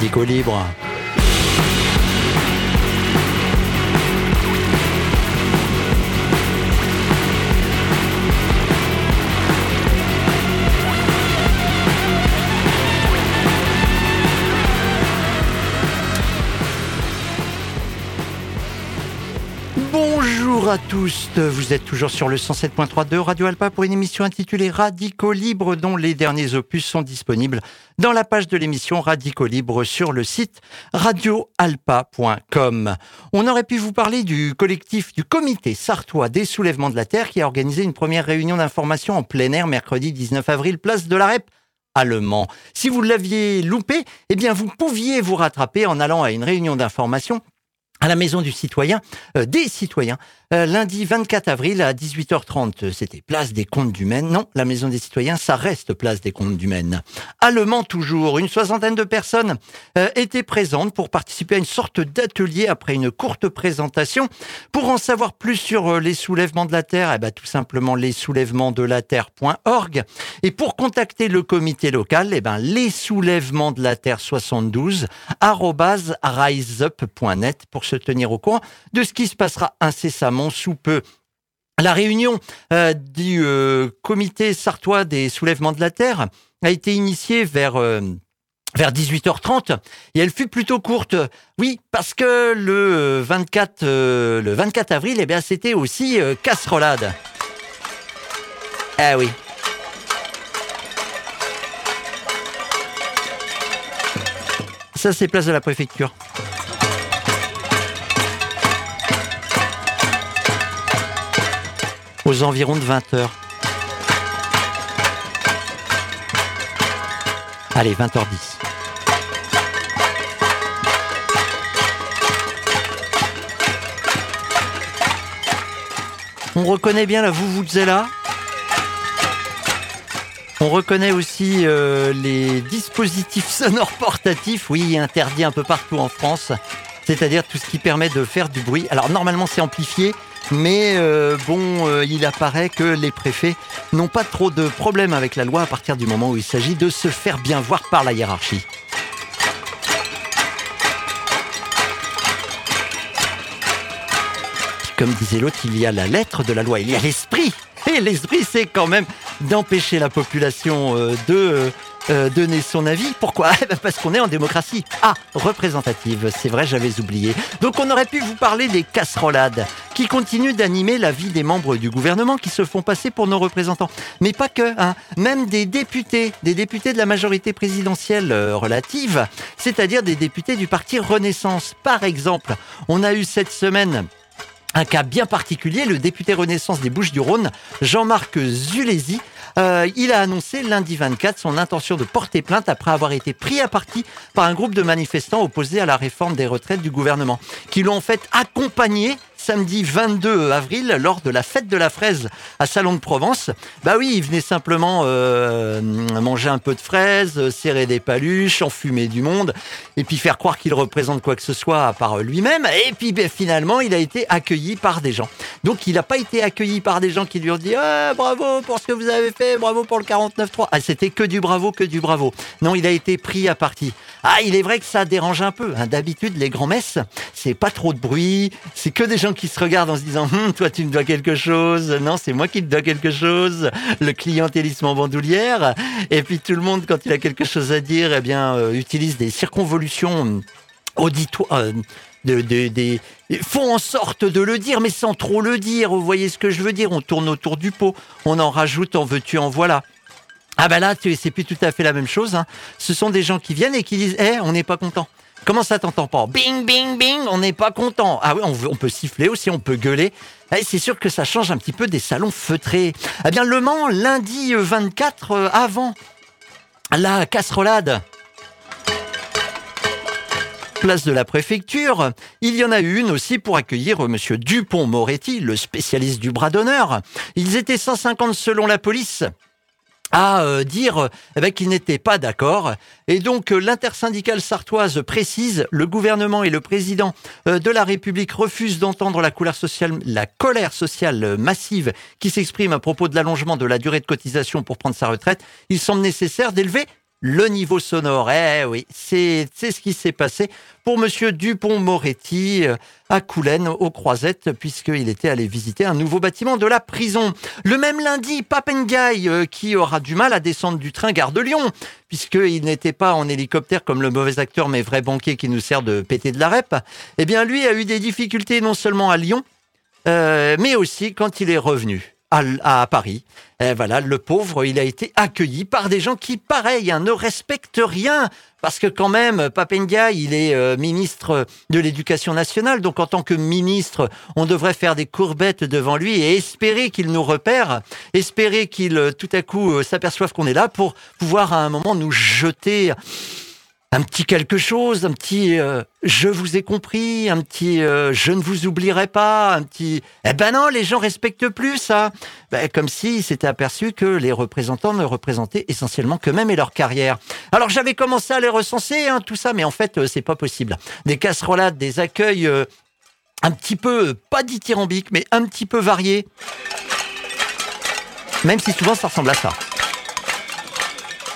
Radicaux Libre. Bonjour à tous, vous êtes toujours sur le 107.3 de Radio Alpa pour une émission intitulée Radicaux Libre dont les derniers opus sont disponibles dans la page de l'émission Radicaux Libre sur le site radioalpa.com. On aurait pu vous parler du collectif du comité sartois des soulèvements de la Terre qui a organisé une première réunion d'information en plein air mercredi 19 avril place de la REP allemand. Si vous l'aviez loupé, eh bien vous pouviez vous rattraper en allant à une réunion d'information à la Maison du Citoyen, euh, des citoyens, lundi 24 avril à 18h30. C'était place des comptes du Maine. Non, la Maison des Citoyens, ça reste place des comptes du Maine. Allemand toujours, une soixantaine de personnes euh, étaient présentes pour participer à une sorte d'atelier après une courte présentation. Pour en savoir plus sur les soulèvements de la Terre, eh ben, tout simplement les. Et pour contacter le comité local, eh ben, les soulèvements de la Terre 72, riseup.net pour se tenir au courant de ce qui se passera incessamment sous peu. La réunion euh, du euh, comité sartois des soulèvements de la Terre a été initiée vers... Euh, vers 18h30 et elle fut plutôt courte. Oui, parce que le 24 le 24 avril eh bien c'était aussi casserolade. Ah oui. Ça c'est place de la préfecture. Aux environs de 20 heures. Allez, 20h10. On reconnaît bien la là. On reconnaît aussi euh, les dispositifs sonores portatifs, oui, interdits un peu partout en France, c'est-à-dire tout ce qui permet de faire du bruit. Alors normalement c'est amplifié, mais euh, bon, euh, il apparaît que les préfets n'ont pas trop de problèmes avec la loi à partir du moment où il s'agit de se faire bien voir par la hiérarchie. Comme disait l'autre, il y a la lettre de la loi, il y a l'esprit. Et l'esprit, c'est quand même d'empêcher la population euh, de euh, donner son avis. Pourquoi eh ben, Parce qu'on est en démocratie. Ah, représentative, c'est vrai, j'avais oublié. Donc on aurait pu vous parler des casserolades qui continuent d'animer la vie des membres du gouvernement qui se font passer pour nos représentants. Mais pas que, hein. même des députés, des députés de la majorité présidentielle euh, relative, c'est-à-dire des députés du parti Renaissance. Par exemple, on a eu cette semaine un cas bien particulier, le député Renaissance des Bouches-du-Rhône, Jean-Marc Zulési, euh, il a annoncé lundi 24 son intention de porter plainte après avoir été pris à partie par un groupe de manifestants opposés à la réforme des retraites du gouvernement, qui l'ont en fait accompagné samedi 22 avril lors de la fête de la fraise à Salon de Provence. Bah oui, il venait simplement euh, manger un peu de fraises, serrer des paluches, enfumer du monde et puis faire croire qu'il représente quoi que ce soit à part lui-même. Et puis ben, finalement, il a été accueilli par des gens. Donc il n'a pas été accueilli par des gens qui lui ont dit ah, bravo pour ce que vous avez fait, bravo pour le 49-3. Ah, c'était que du bravo, que du bravo. Non, il a été pris à partie. Ah, il est vrai que ça dérange un peu. Hein. D'habitude, les grands-messes, c'est pas trop de bruit, c'est que des gens qui se regardent en se disant hum, toi tu me dois quelque chose, non c'est moi qui te dois quelque chose, le clientélisme en bandoulière. Et puis tout le monde quand il a quelque chose à dire, eh bien euh, utilise des circonvolutions auditoires. Euh, font en sorte de le dire, mais sans trop le dire. Vous voyez ce que je veux dire? On tourne autour du pot, on en rajoute, en veux-tu, en voilà. Ah ben là, c'est plus tout à fait la même chose. Hein. Ce sont des gens qui viennent et qui disent, eh, on n'est pas content. Comment ça t'entend pas Bing, bing, bing, on n'est pas content. Ah oui, on, peut siffler aussi, on peut gueuler. Eh, c'est sûr que ça change un petit peu des salons feutrés. Eh bien, Le Mans, lundi 24, euh, avant la casserolade place de la préfecture. Il y en a une aussi pour accueillir monsieur Dupont-Moretti, le spécialiste du bras d'honneur. Ils étaient 150 selon la police à euh, dire eh ben, qu'ils n'étaient pas d'accord. Et donc euh, l'intersyndicale sartoise précise, le gouvernement et le président euh, de la République refusent d'entendre la, sociale, la colère sociale massive qui s'exprime à propos de l'allongement de la durée de cotisation pour prendre sa retraite. Il semble nécessaire d'élever le niveau sonore. Eh oui, c'est ce qui s'est passé pour Monsieur Dupont-Moretti euh, à Coulennes, aux Croisettes, puisqu'il était allé visiter un nouveau bâtiment de la prison. Le même lundi, Papengaï, euh, qui aura du mal à descendre du train Gare de Lyon, puisqu'il n'était pas en hélicoptère comme le mauvais acteur, mais vrai banquier qui nous sert de péter de la rep, eh bien lui a eu des difficultés non seulement à Lyon, euh, mais aussi quand il est revenu à, Paris. Et voilà, le pauvre, il a été accueilli par des gens qui, pareil, hein, ne respectent rien. Parce que quand même, Papendia, il est euh, ministre de l'Éducation nationale. Donc en tant que ministre, on devrait faire des courbettes devant lui et espérer qu'il nous repère, espérer qu'il euh, tout à coup euh, s'aperçoive qu'on est là pour pouvoir à un moment nous jeter un petit quelque chose, un petit euh, je vous ai compris, un petit euh, je ne vous oublierai pas, un petit eh ben non, les gens respectent plus ça. Ben, comme s'ils s'étaient aperçus que les représentants ne représentaient essentiellement qu'eux-mêmes et leur carrière. Alors j'avais commencé à les recenser, hein, tout ça, mais en fait euh, c'est pas possible. Des casserolades, des accueils un petit peu pas dithyrambiques, mais un petit peu variés. Même si souvent ça ressemble à ça.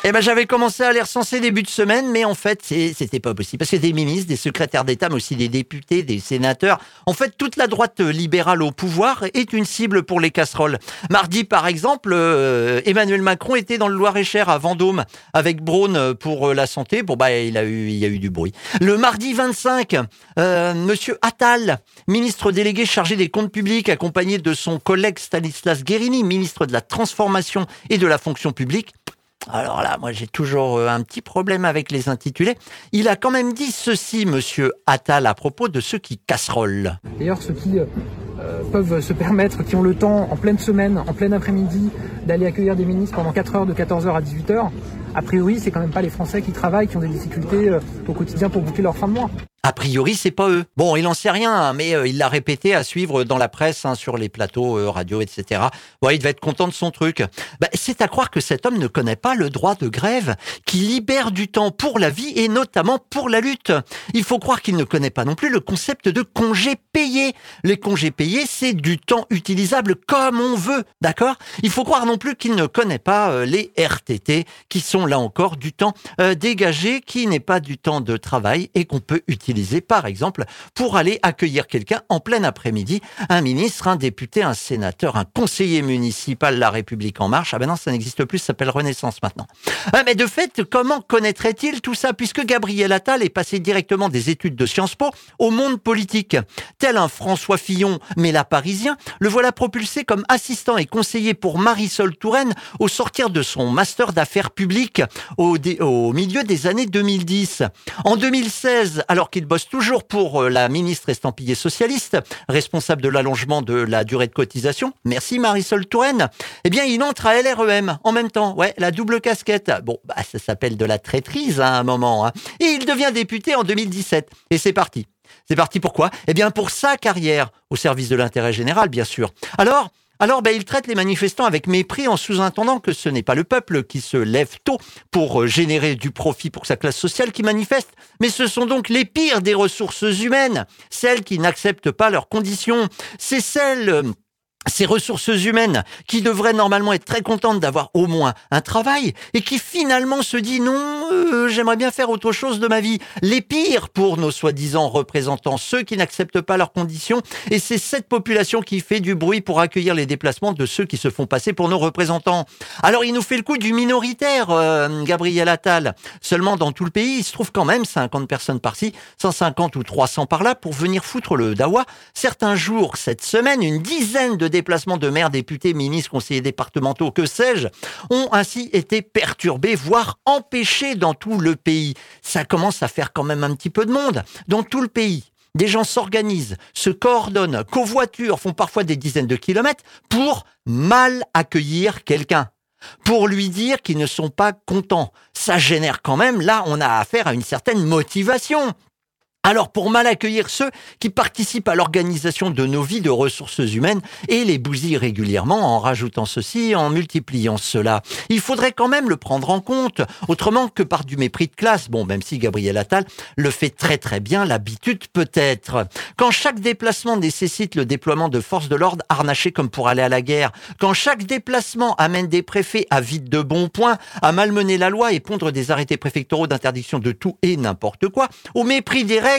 Eh ben, j'avais commencé à les recenser début de semaine, mais en fait, c'était pas possible. Parce que des ministres, des secrétaires d'État, mais aussi des députés, des sénateurs, en fait, toute la droite libérale au pouvoir est une cible pour les casseroles. Mardi, par exemple, euh, Emmanuel Macron était dans le Loir-et-Cher à Vendôme avec Braun pour euh, la santé. Bon, bah, il a eu, il y a eu du bruit. Le mardi 25, euh, Monsieur Attal, ministre délégué chargé des comptes publics, accompagné de son collègue Stanislas Guérini, ministre de la transformation et de la fonction publique, alors là, moi j'ai toujours euh, un petit problème avec les intitulés. Il a quand même dit ceci, monsieur Attal, à propos de ceux qui casserolent. D'ailleurs, ceux qui euh, peuvent se permettre, qui ont le temps en pleine semaine, en plein après-midi, d'aller accueillir des ministres pendant 4 heures de 14h à 18h, a priori, c'est quand même pas les Français qui travaillent, qui ont des difficultés euh, au quotidien pour boucler leur fin de mois. A priori, c'est pas eux. Bon, il en sait rien, hein, mais euh, il l'a répété à suivre dans la presse, hein, sur les plateaux euh, radio, etc. Bon, il devait être content de son truc. Bah, c'est à croire que cet homme ne connaît pas le droit de grève, qui libère du temps pour la vie et notamment pour la lutte. Il faut croire qu'il ne connaît pas non plus le concept de congé payé. Les congés payés, c'est du temps utilisable comme on veut, d'accord? Il faut croire non plus qu'il ne connaît pas les RTT, qui sont là encore du temps dégagé, qui n'est pas du temps de travail et qu'on peut utiliser par exemple, pour aller accueillir quelqu'un en plein après-midi, un ministre, un député, un sénateur, un conseiller municipal, La République en marche. Ah ben non, ça n'existe plus, ça s'appelle Renaissance maintenant. Ah, mais de fait, comment connaîtrait-il tout ça, puisque Gabriel Attal est passé directement des études de Sciences Po au monde politique? Tel un François Fillon, mais la parisien, le voilà propulsé comme assistant et conseiller pour Marisol Touraine au sortir de son master d'affaires publiques au, milieu des années 2010. En 2016, alors qu'il bosse toujours pour euh, la ministre estampillée socialiste, responsable de l'allongement de la durée de cotisation. Merci Marisol Touraine. Eh bien, il entre à LREM en même temps. Ouais, la double casquette. Bon, bah, ça s'appelle de la traîtrise à un moment. Hein. Et il devient député en 2017. Et c'est parti. C'est parti pourquoi? Eh bien, pour sa carrière, au service de l'intérêt général, bien sûr. Alors, alors, ben, il traite les manifestants avec mépris en sous-entendant que ce n'est pas le peuple qui se lève tôt pour euh, générer du profit pour sa classe sociale qui manifeste, mais ce sont donc les pires des ressources humaines, celles qui n'acceptent pas leurs conditions. C'est celles euh, ces ressources humaines qui devraient normalement être très contentes d'avoir au moins un travail et qui finalement se dit non, euh, j'aimerais bien faire autre chose de ma vie. Les pires pour nos soi-disant représentants, ceux qui n'acceptent pas leurs conditions et c'est cette population qui fait du bruit pour accueillir les déplacements de ceux qui se font passer pour nos représentants. Alors il nous fait le coup du minoritaire, euh, Gabriel Attal. Seulement dans tout le pays, il se trouve quand même 50 personnes par-ci, 150 ou 300 par-là pour venir foutre le dawa. Certains jours, cette semaine, une dizaine de déplacements de maires, députés, ministres, conseillers départementaux, que sais-je, ont ainsi été perturbés, voire empêchés dans tout le pays. Ça commence à faire quand même un petit peu de monde. Dans tout le pays, des gens s'organisent, se coordonnent, covoiturent, font parfois des dizaines de kilomètres pour mal accueillir quelqu'un. Pour lui dire qu'ils ne sont pas contents. Ça génère quand même, là, on a affaire à une certaine motivation. Alors pour mal accueillir ceux qui participent à l'organisation de nos vies de ressources humaines et les bousillent régulièrement en rajoutant ceci, en multipliant cela, il faudrait quand même le prendre en compte, autrement que par du mépris de classe. Bon, même si Gabriel Attal le fait très très bien, l'habitude peut-être. Quand chaque déplacement nécessite le déploiement de forces de l'ordre harnachées comme pour aller à la guerre, quand chaque déplacement amène des préfets à vide de bons points, à malmener la loi et pondre des arrêtés préfectoraux d'interdiction de tout et n'importe quoi, au mépris des règles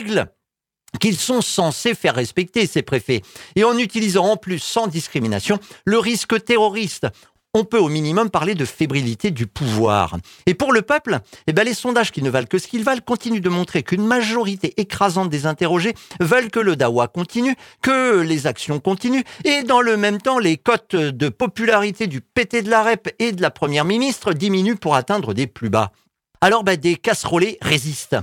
qu'ils sont censés faire respecter, ces préfets, et en utilisant en plus sans discrimination le risque terroriste. On peut au minimum parler de fébrilité du pouvoir. Et pour le peuple, eh ben les sondages qui ne valent que ce qu'ils valent continuent de montrer qu'une majorité écrasante des interrogés veulent que le Dawa continue, que les actions continuent, et dans le même temps, les cotes de popularité du PT de la REP et de la Première ministre diminuent pour atteindre des plus bas. Alors bah, des casserolés résistent,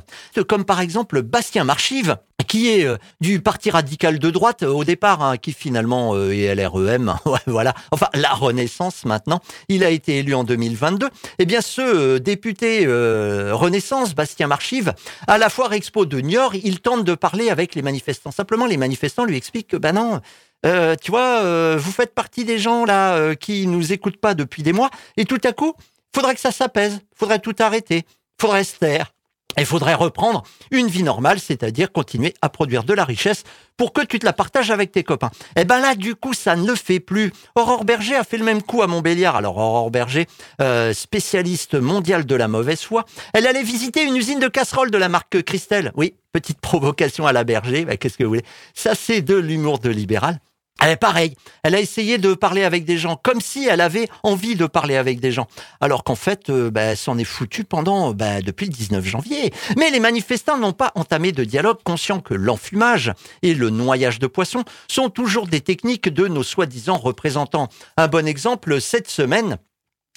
comme par exemple Bastien Marchive, qui est euh, du parti radical de droite euh, au départ, hein, qui finalement euh, est LREM, voilà, enfin la Renaissance maintenant. Il a été élu en 2022. Eh bien, ce député Renaissance, Bastien Marchive, à la foire Expo de Niort, il tente de parler avec les manifestants. Simplement, les manifestants lui expliquent que, ben non, tu vois, vous faites partie des gens là qui nous écoutent pas depuis des mois, et tout à coup, faudrait que ça s'apaise, faudrait tout arrêter, faudrait se taire. Il faudrait reprendre une vie normale, c'est-à-dire continuer à produire de la richesse pour que tu te la partages avec tes copains. Eh ben là, du coup, ça ne le fait plus. Aurore Berger a fait le même coup à Montbéliard. Alors Aurore Berger, euh, spécialiste mondiale de la mauvaise foi, elle allait visiter une usine de casseroles de la marque Christelle. Oui, petite provocation à la Berger. Ben, Qu'est-ce que vous voulez? Ça, c'est de l'humour de libéral. Elle est pareille. Elle a essayé de parler avec des gens comme si elle avait envie de parler avec des gens. Alors qu'en fait, euh, bah, s'en est foutue pendant, bah, depuis le 19 janvier. Mais les manifestants n'ont pas entamé de dialogue conscient que l'enfumage et le noyage de poissons sont toujours des techniques de nos soi-disant représentants. Un bon exemple, cette semaine,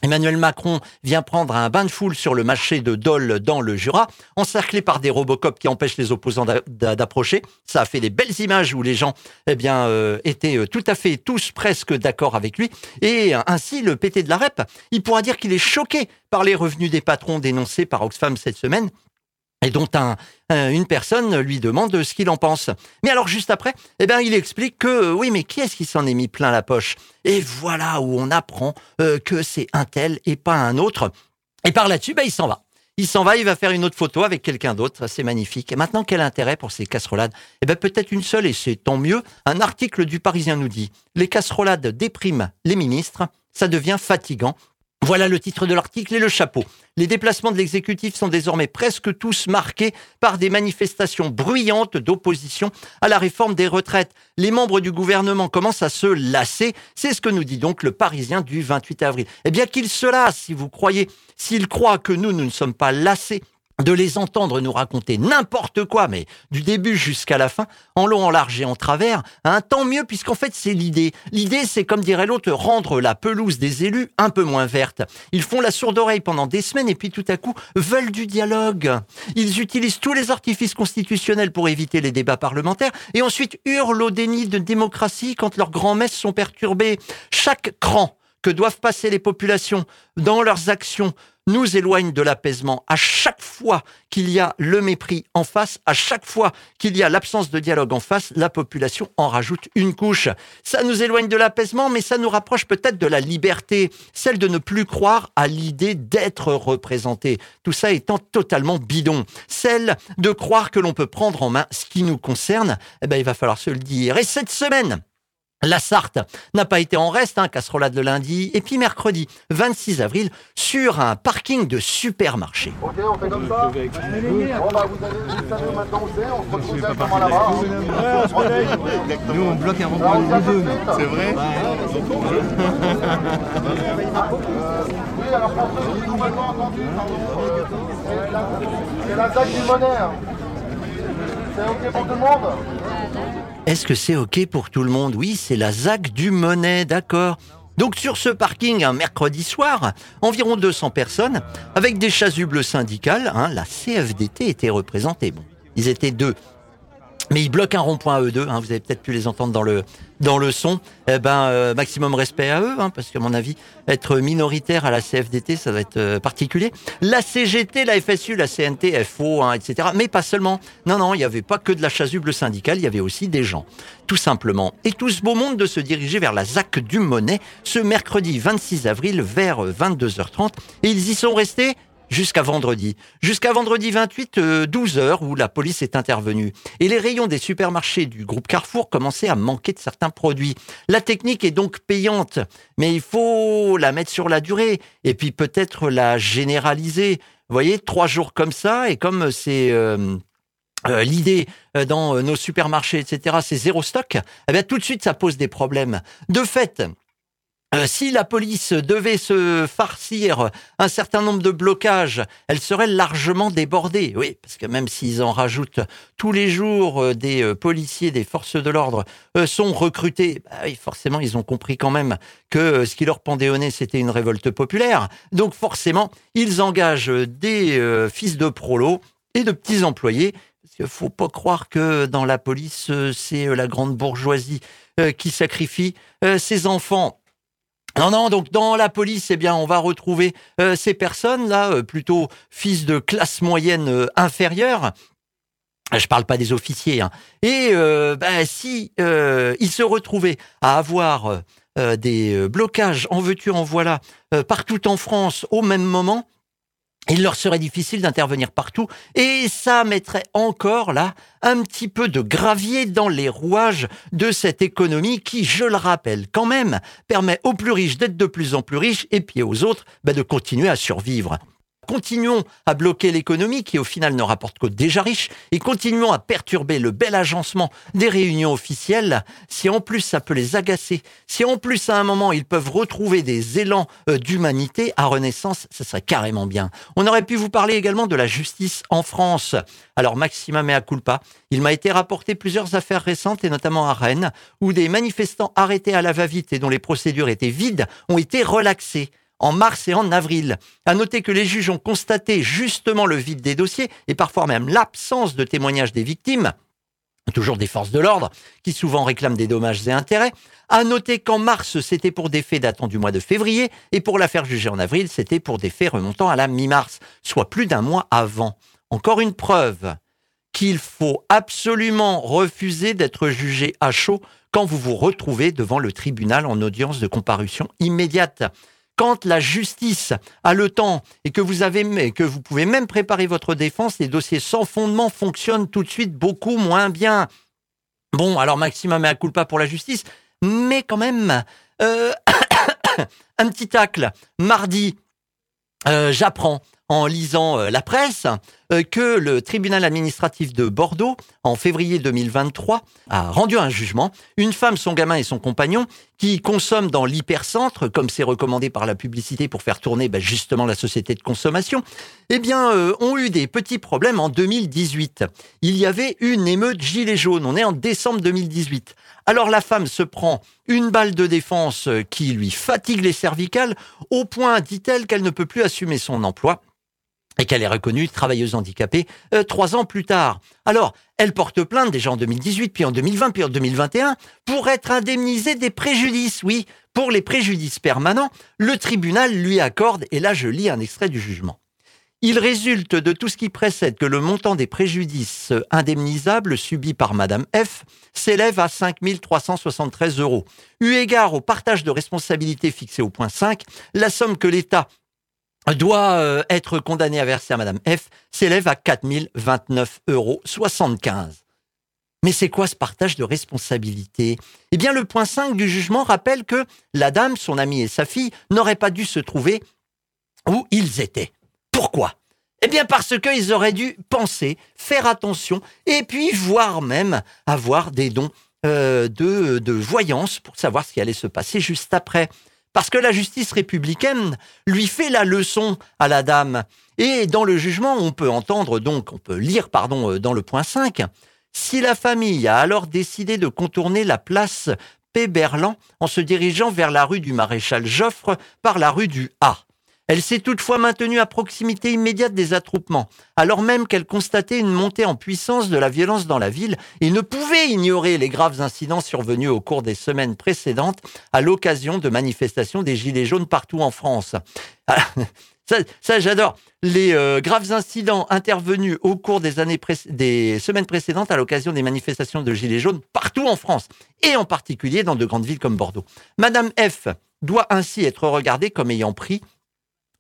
Emmanuel Macron vient prendre un bain de foule sur le marché de Dole dans le Jura, encerclé par des robocops qui empêchent les opposants d'approcher. Ça a fait des belles images où les gens eh bien, euh, étaient euh, tout à fait tous presque d'accord avec lui. Et ainsi, le PT de la REP, il pourra dire qu'il est choqué par les revenus des patrons dénoncés par Oxfam cette semaine et dont un, une personne lui demande ce qu'il en pense. Mais alors juste après, eh ben il explique que oui, mais qui est-ce qui s'en est mis plein la poche? Et voilà où on apprend euh, que c'est un tel et pas un autre. Et par là-dessus, ben, il s'en va. Il s'en va, il va faire une autre photo avec quelqu'un d'autre, c'est magnifique. Et maintenant, quel intérêt pour ces casserolades? Eh ben peut-être une seule, et c'est tant mieux. Un article du Parisien nous dit les casserolades dépriment les ministres, ça devient fatigant. Voilà le titre de l'article et le chapeau. Les déplacements de l'exécutif sont désormais presque tous marqués par des manifestations bruyantes d'opposition à la réforme des retraites. Les membres du gouvernement commencent à se lasser. C'est ce que nous dit donc le Parisien du 28 avril. Eh bien qu'il se lasse, si vous croyez, s'il croit que nous, nous ne sommes pas lassés de les entendre nous raconter n'importe quoi, mais du début jusqu'à la fin, en long, en large et en travers, un tant mieux puisqu'en fait c'est l'idée. L'idée c'est comme dirait l'autre, rendre la pelouse des élus un peu moins verte. Ils font la sourde oreille pendant des semaines et puis tout à coup veulent du dialogue. Ils utilisent tous les artifices constitutionnels pour éviter les débats parlementaires et ensuite hurlent au déni de démocratie quand leurs grands-messes sont perturbées. Chaque cran que doivent passer les populations dans leurs actions nous éloigne de l'apaisement. À chaque fois qu'il y a le mépris en face, à chaque fois qu'il y a l'absence de dialogue en face, la population en rajoute une couche. Ça nous éloigne de l'apaisement, mais ça nous rapproche peut-être de la liberté, celle de ne plus croire à l'idée d'être représenté. Tout ça étant totalement bidon. Celle de croire que l'on peut prendre en main ce qui nous concerne, eh ben, il va falloir se le dire. Et cette semaine, la Sarthe n'a pas été en reste, hein, casserolade le lundi, et puis mercredi 26 avril sur un parking de supermarché. Ok, on fait comme ça Bon bah vous allez, vous savez maintenant où c'est, on se retrouve directement là-bas. hein. Nous on bloque un rond-point de deux. C'est vrai Oui, alors pour ceux qui n'ont pas entendu, pardon, c'est la- ZAC du Monet. Est-ce que c'est OK pour tout le monde? Oui, c'est la ZAC du Monet, d'accord. Donc sur ce parking, un mercredi soir, environ 200 personnes, avec des chasubles syndicales, hein, la CFDT était représentée. Bon, ils étaient deux. Mais ils bloquent un rond-point à eux deux. Hein, vous avez peut-être pu les entendre dans le dans le son. Eh ben, euh, maximum respect à eux, hein, parce qu'à mon avis, être minoritaire à la CFDT, ça va être euh, particulier. La CGT, la FSU, la CNT, FO, hein, etc. Mais pas seulement. Non, non, il n'y avait pas que de la chasuble syndicale, il y avait aussi des gens, tout simplement. Et tout ce beau monde de se diriger vers la ZAC du Monet ce mercredi 26 avril vers 22h30. Et ils y sont restés jusqu'à vendredi. Jusqu'à vendredi 28, 12 euh, heures où la police est intervenue. Et les rayons des supermarchés du groupe Carrefour commençaient à manquer de certains produits. La technique est donc payante, mais il faut la mettre sur la durée et puis peut-être la généraliser. Vous voyez, trois jours comme ça, et comme c'est... Euh, euh, l'idée dans nos supermarchés, etc., c'est zéro stock, eh bien, tout de suite, ça pose des problèmes. De fait, euh, si la police devait se farcir un certain nombre de blocages, elle serait largement débordée. Oui, parce que même s'ils en rajoutent tous les jours, euh, des euh, policiers, des forces de l'ordre sont recrutés. Bah oui, forcément, ils ont compris quand même que ce qui leur nez, c'était une révolte populaire. Donc forcément, ils engagent des fils de prolo et de petits employés. Parce qu'il faut pas croire que dans la police, c'est la grande bourgeoisie qui sacrifie ses enfants non, non, donc dans la police, eh bien, on va retrouver euh, ces personnes-là, euh, plutôt fils de classe moyenne euh, inférieure. Je parle pas des officiers. Hein. Et bah, si ils se retrouvaient à avoir des blocages en veux-tu, en voilà, partout en France au même moment, il leur serait difficile d'intervenir partout et ça mettrait encore là un petit peu de gravier dans les rouages de cette économie qui, je le rappelle quand même, permet aux plus riches d'être de plus en plus riches et puis aux autres bah, de continuer à survivre. Continuons à bloquer l'économie qui au final ne rapporte que déjà riche et continuons à perturber le bel agencement des réunions officielles. Si en plus ça peut les agacer, si en plus à un moment ils peuvent retrouver des élans euh, d'humanité à Renaissance, ça serait carrément bien. On aurait pu vous parler également de la justice en France. Alors Maxima mea culpa, il m'a été rapporté plusieurs affaires récentes et notamment à Rennes où des manifestants arrêtés à la va-vite et dont les procédures étaient vides ont été relaxés en mars et en avril. À noter que les juges ont constaté justement le vide des dossiers et parfois même l'absence de témoignages des victimes, toujours des forces de l'ordre, qui souvent réclament des dommages et intérêts. À noter qu'en mars, c'était pour des faits datant du mois de février, et pour l'affaire jugée en avril, c'était pour des faits remontant à la mi-mars, soit plus d'un mois avant. Encore une preuve qu'il faut absolument refuser d'être jugé à chaud quand vous vous retrouvez devant le tribunal en audience de comparution immédiate quand la justice a le temps et que vous avez que vous pouvez même préparer votre défense, les dossiers sans fondement fonctionnent tout de suite beaucoup moins bien. Bon, alors maximum à culpa pour la justice, mais quand même euh, un petit tacle. Mardi, euh, j'apprends en lisant euh, la presse euh, que le tribunal administratif de Bordeaux, en février 2023, a rendu un jugement. Une femme, son gamin et son compagnon, qui consomment dans l'hypercentre, comme c'est recommandé par la publicité pour faire tourner ben, justement la société de consommation, eh bien, euh, ont eu des petits problèmes en 2018. Il y avait une émeute gilet jaune. On est en décembre 2018. Alors la femme se prend une balle de défense qui lui fatigue les cervicales au point, dit-elle, qu'elle ne peut plus assumer son emploi et qu'elle est reconnue travailleuse handicapée euh, trois ans plus tard. Alors, elle porte plainte déjà en 2018, puis en 2020, puis en 2021, pour être indemnisée des préjudices. Oui, pour les préjudices permanents, le tribunal lui accorde, et là je lis un extrait du jugement. Il résulte de tout ce qui précède que le montant des préjudices indemnisables subis par Madame F s'élève à 5 373 euros. Eu égard au partage de responsabilité fixé au point 5, la somme que l'État doit euh, être condamné à verser à Madame F s'élève à 4029,75 euros. Mais c'est quoi ce partage de responsabilité? Eh bien, le point 5 du jugement rappelle que la dame, son amie et sa fille n'auraient pas dû se trouver où ils étaient. Pourquoi? Eh bien, parce qu'ils auraient dû penser, faire attention, et puis voire même avoir des dons euh, de, de voyance pour savoir ce qui allait se passer juste après parce que la justice républicaine lui fait la leçon à la dame. Et dans le jugement, on peut entendre donc, on peut lire, pardon, euh, dans le point 5, si la famille a alors décidé de contourner la place Péberlan en se dirigeant vers la rue du Maréchal Joffre par la rue du A, Elle s'est toutefois maintenue à proximité immédiate des attroupements, alors même qu'elle constatait une montée en puissance de la violence dans la ville et ne pouvait ignorer les graves incidents survenus au cours des semaines précédentes à l'occasion de manifestations des Gilets jaunes partout en France. Ça, j'adore. Les euh, graves incidents intervenus au cours des, années des semaines précédentes à l'occasion des manifestations de Gilets jaunes partout en France, et en particulier dans de grandes villes comme Bordeaux. Madame F doit ainsi être regardée comme ayant pris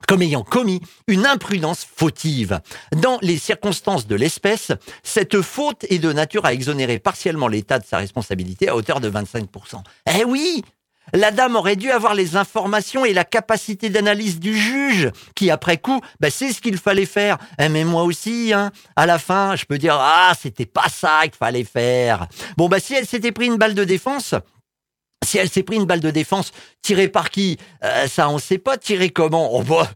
comme ayant commis une imprudence fautive. Dans les circonstances de l'espèce, cette faute est de nature à exonérer partiellement l'État de sa responsabilité à hauteur de 25%. Eh oui, la dame aurait dû avoir les informations et la capacité d'analyse du juge, qui après coup, bah, c'est ce qu'il fallait faire. Eh, mais moi aussi, hein, à la fin, je peux dire ah c'était pas ça qu'il fallait faire. Bon bah si elle s'était pris une balle de défense, si elle s'est pris une balle de défense tirée par qui? Euh, Ça, on ne sait pas. Tirée comment oh, bah,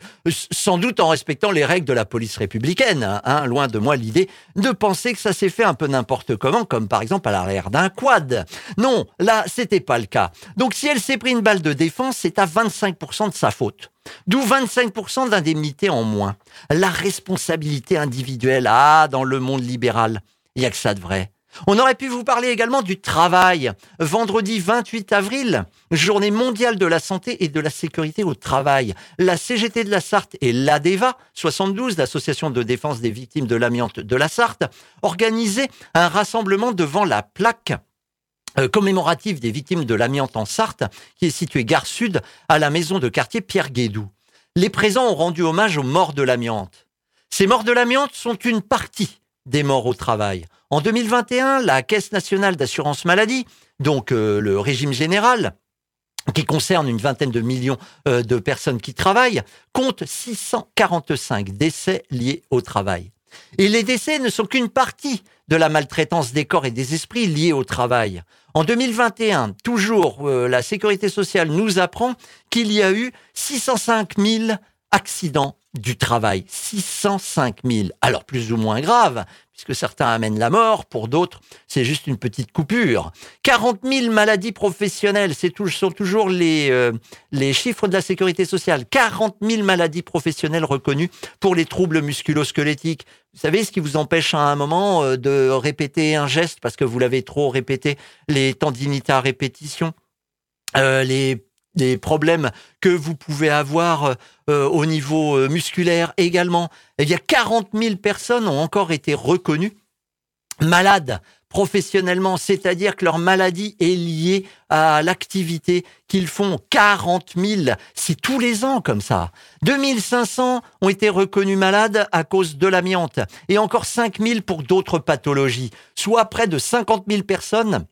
Sans doute en respectant les règles de la police républicaine. Hein, hein. loin de moi l'idée de penser que ça s'est fait un peu n'importe comment, comme par exemple à l'arrière d'un quad. Non, là, c'était pas le cas. Donc, si elle s'est pris une balle de défense, c'est à 25% de sa faute. D'où 25% d'indemnité en moins. La responsabilité individuelle, ah, dans le monde libéral, il y a que ça de vrai. On aurait pu vous parler également du travail. Vendredi 28 avril, journée mondiale de la santé et de la sécurité au travail. La CGT de la Sarthe et l'ADEVA 72, l'association de défense des victimes de l'amiante de la Sarthe, organisaient un rassemblement devant la plaque euh, commémorative des victimes de l'amiante en Sarthe, qui est située gare sud à la maison de quartier Pierre Guédou. Les présents ont rendu hommage aux morts de l'amiante. Ces morts de l'amiante sont une partie des morts au travail. En 2021, la Caisse nationale d'assurance maladie, donc euh, le régime général, qui concerne une vingtaine de millions euh, de personnes qui travaillent, compte 645 décès liés au travail. Et les décès ne sont qu'une partie de la maltraitance des corps et des esprits liés au travail. En 2021, toujours, euh, la sécurité sociale nous apprend qu'il y a eu 605 000 accidents du travail. 605 000. Alors plus ou moins grave, puisque certains amènent la mort, pour d'autres, c'est juste une petite coupure. 40 000 maladies professionnelles, c'est sont toujours les, euh, les chiffres de la sécurité sociale. 40 000 maladies professionnelles reconnues pour les troubles musculo-squelettiques. Vous savez ce qui vous empêche à un moment euh, de répéter un geste parce que vous l'avez trop répété, les tendinites à répétition, euh, les des problèmes que vous pouvez avoir euh, au niveau euh, musculaire également. Y a 40 000 personnes ont encore été reconnues malades professionnellement, c'est-à-dire que leur maladie est liée à l'activité qu'ils font. 40 000, c'est tous les ans comme ça. 2500 ont été reconnus malades à cause de l'amiante et encore 5 000 pour d'autres pathologies, soit près de 50 000 personnes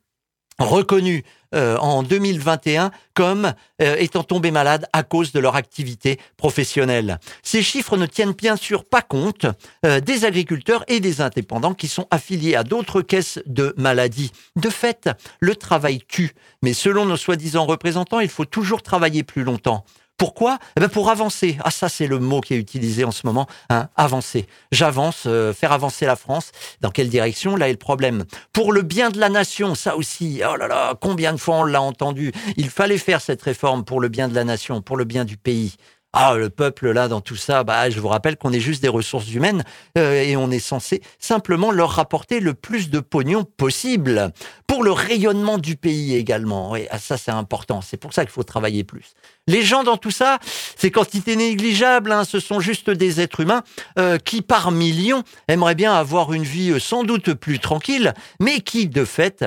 reconnues euh, en 2021 comme euh, étant tombés malades à cause de leur activité professionnelle. Ces chiffres ne tiennent bien sûr pas compte euh, des agriculteurs et des indépendants qui sont affiliés à d'autres caisses de maladies. De fait, le travail tue, mais selon nos soi-disant représentants, il faut toujours travailler plus longtemps. Pourquoi? Eh ben Pour avancer. Ah ça c'est le mot qui est utilisé en ce moment. Hein, avancer. J'avance, euh, faire avancer la France. Dans quelle direction? Là est le problème. Pour le bien de la nation, ça aussi. Oh là là, combien de fois on l'a entendu Il fallait faire cette réforme pour le bien de la nation, pour le bien du pays. Ah, le peuple, là, dans tout ça, bah, je vous rappelle qu'on est juste des ressources humaines euh, et on est censé simplement leur rapporter le plus de pognon possible pour le rayonnement du pays également. Et ah, ça, c'est important. C'est pour ça qu'il faut travailler plus. Les gens dans tout ça, c'est quantité négligeable. Hein, ce sont juste des êtres humains euh, qui, par millions, aimeraient bien avoir une vie euh, sans doute plus tranquille, mais qui, de fait,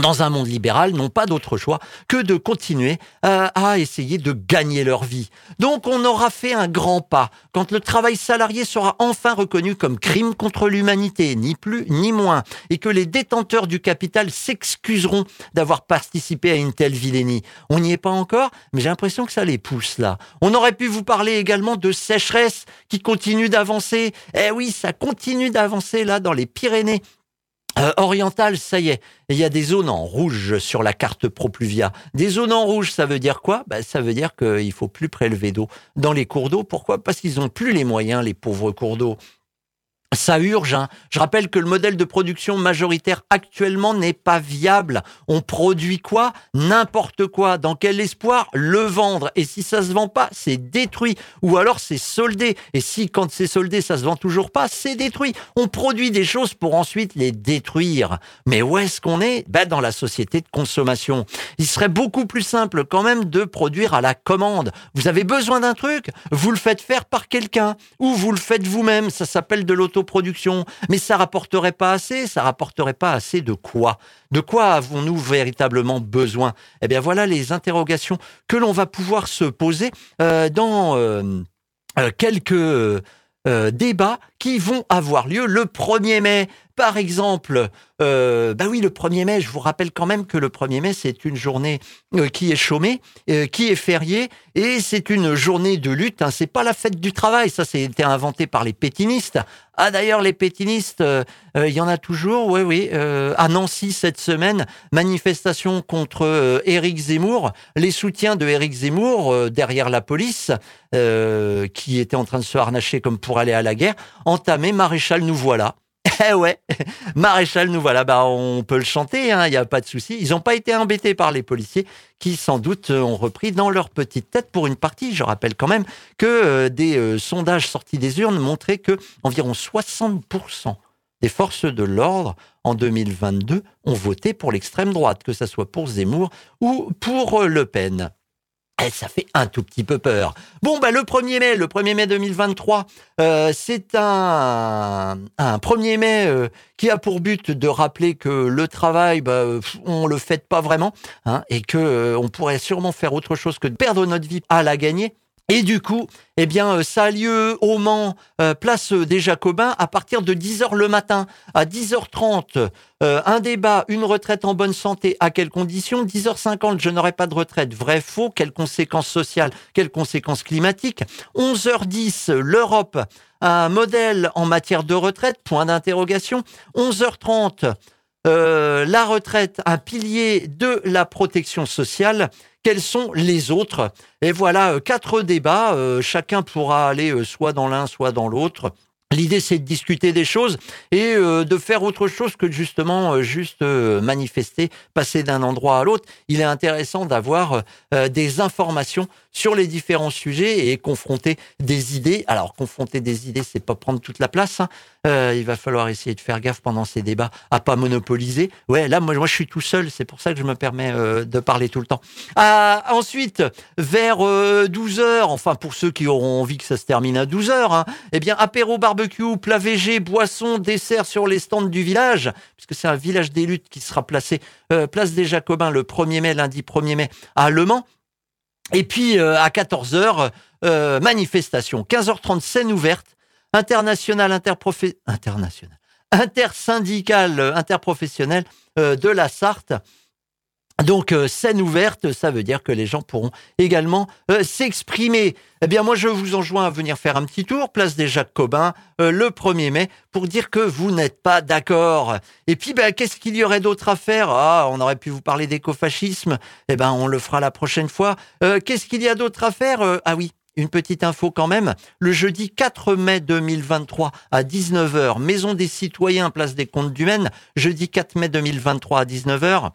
dans un monde libéral, n'ont pas d'autre choix que de continuer euh, à, essayer de gagner leur vie. Donc on aura fait un grand pas quand le travail salarié sera enfin reconnu comme crime contre l'humanité, ni plus ni moins, et que les détenteurs du capital s'excuseront d'avoir participé à une telle vilainie. On n'y est pas encore, mais j'ai l'impression que ça les pousse là. On aurait pu vous parler également de sécheresse qui continue d'avancer. Eh oui, ça continue d'avancer là dans les Pyrénées euh, oriental, ça y est, il y a des zones en rouge sur la carte Propluvia. Des zones en rouge, ça veut dire quoi? Ben, Ça veut dire qu'il faut plus prélever d'eau dans les cours d'eau. Pourquoi? Parce qu'ils ont plus les moyens, les pauvres cours d'eau. Ça urge. Hein. Je rappelle que le modèle de production majoritaire actuellement n'est pas viable. On produit quoi? N'importe quoi. Dans quel espoir? Le vendre. Et si ça se vend pas, c'est détruit. Ou alors c'est soldé. Et si quand c'est soldé, ça se vend toujours pas, c'est détruit. On produit des choses pour ensuite les détruire. Mais où est-ce qu'on est, ben, Dans la société de consommation. Il serait beaucoup plus simple quand même de produire à la commande. Vous avez besoin d'un truc, vous le faites faire par quelqu'un. Ou vous le faites vous-même. Ça s'appelle de l'auto production, mais ça rapporterait pas assez. Ça rapporterait pas assez de quoi? De quoi avons-nous véritablement besoin? Eh bien, voilà les interrogations que l'on va pouvoir se poser euh, dans euh, euh, quelques débats qui vont avoir lieu le 1er mai. Par exemple, euh, bah oui, le 1er mai, je vous rappelle quand même que le 1er mai, c'est une journée euh, qui est chômée, euh, qui est fériée, et c'est une journée de lutte. Hein. C'est pas la fête du travail, ça, c'était inventé par les pétinistes. Ah d'ailleurs, les pétinistes, il y en a toujours, oui, oui. à Nancy cette semaine, manifestation contre Éric Zemmour, les soutiens de Éric Zemmour derrière la police, qui était en train de se harnacher comme pour aller à la guerre, entamé, maréchal, nous voilà. Eh ouais, maréchal, nous voilà. Bah, on peut le chanter, il hein, n'y a pas de souci. Ils n'ont pas été embêtés par les policiers qui, sans doute, ont repris dans leur petite tête pour une partie. Je rappelle quand même que euh, des euh, sondages sortis des urnes montraient que environ 60% des forces de l'ordre en 2022 ont voté pour l'extrême droite, que ce soit pour Zemmour ou pour euh, Le Pen. Eh, ça fait un tout petit peu peur. Bon, bah, le 1er mai, le 1er mai 2023, euh, c'est un, un 1er mai euh, qui a pour but de rappeler que le travail, bah, on le fait pas vraiment, hein, et que euh, on pourrait sûrement faire autre chose que de perdre notre vie à la gagner. Et du coup, eh bien, euh, ça a lieu au Mans, euh, place des Jacobins, à partir de 10h le matin. À 10h30, euh, un débat, une retraite en bonne santé, à quelles conditions? 10h50, je n'aurai pas de retraite. Vrai, faux, quelles conséquences sociales, quelles conséquences climatiques? 11h10, l'Europe, un modèle en matière de retraite, point d'interrogation. 11h30, la retraite, un pilier de la protection sociale quels sont les autres Et voilà, euh, quatre débats, euh, chacun pourra aller euh, soit dans l'un, soit dans l'autre. L'idée, c'est de discuter des choses et de faire autre chose que justement juste manifester, passer d'un endroit à l'autre. Il est intéressant d'avoir des informations sur les différents sujets et confronter des idées. Alors, confronter des idées, c'est pas prendre toute la place. Hein. Euh, il va falloir essayer de faire gaffe pendant ces débats à pas monopoliser. Ouais, là, moi, moi je suis tout seul. C'est pour ça que je me permets euh, de parler tout le temps. Euh, ensuite, vers 12 heures, enfin pour ceux qui auront envie que ça se termine à 12 heures, hein, eh bien, apéro barbecue, plat végé, boisson, dessert sur les stands du village, puisque c'est un village des luttes qui sera placé place des Jacobins le 1er mai, lundi 1er mai à Le Mans. Et puis à 14h, manifestation. 15h30, scène ouverte international interprofé... international intersyndicale interprofessionnelle euh, de la Sarthe. Donc euh, scène ouverte, ça veut dire que les gens pourront également euh, s'exprimer. Eh bien moi je vous enjoins à venir faire un petit tour, place des Jacobins, le 1er mai, pour dire que vous n'êtes pas d'accord. Et puis ben, qu'est-ce qu'il y aurait d'autre à faire? Ah, on aurait pu vous parler d'écofascisme, eh ben on le fera la prochaine fois. qu'est-ce qu'il y a d'autre à faire? Ah oui, une petite info quand même. Le jeudi 4 mai 2023 à 19h, Maison des citoyens, place des comptes du Maine. Jeudi 4 mai 2023 à 19h,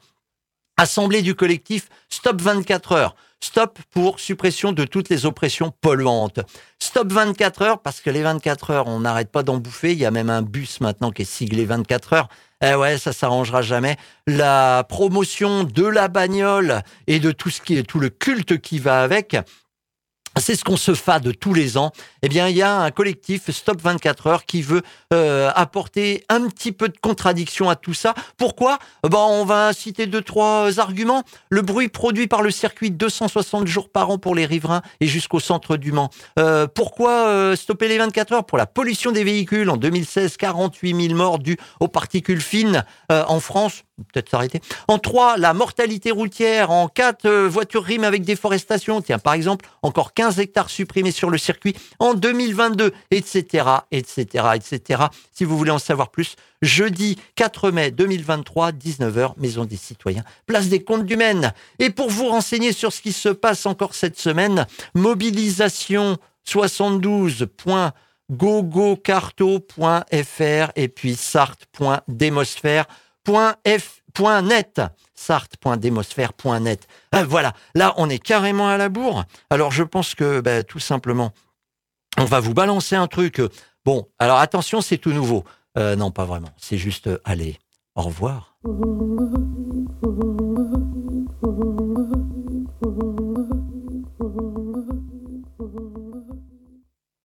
Assemblée du collectif Stop 24 heures. Stop pour suppression de toutes les oppressions polluantes. Stop 24 heures parce que les 24 heures, on n'arrête pas d'en bouffer. Il y a même un bus maintenant qui est siglé 24 heures. Eh ouais, ça s'arrangera jamais. La promotion de la bagnole et de tout ce qui est tout le culte qui va avec c'est ce qu'on se de tous les ans. Eh bien, il y a un collectif Stop 24 heures qui veut euh, apporter un petit peu de contradiction à tout ça. Pourquoi? Ben, On va citer deux, trois arguments. Le bruit produit par le circuit 260 jours par an pour les riverains et jusqu'au centre du Mans. Euh, pourquoi euh, stopper les 24 heures? Pour la pollution des véhicules. En 2016, 48 000 morts dus aux particules fines en France peut-être s'arrêter. En trois, la mortalité routière. En quatre, euh, voitures riment avec déforestation. Tiens, par exemple, encore 15 hectares supprimés sur le circuit en 2022, etc., etc., etc. Si vous voulez en savoir plus, jeudi 4 mai 2023, 19h, Maison des Citoyens, place des Comptes du Maine. Et pour vous renseigner sur ce qui se passe encore cette semaine, mobilisation 72 gogocarto.fr et puis sarthe.demosphère.net sarthe.demosphère.net. Euh, voilà, là on est carrément à la bourre. Alors je pense que ben, tout simplement, on va vous balancer un truc. Bon, alors attention, c'est tout nouveau. Euh, non, pas vraiment. C'est juste, euh, allez, au revoir.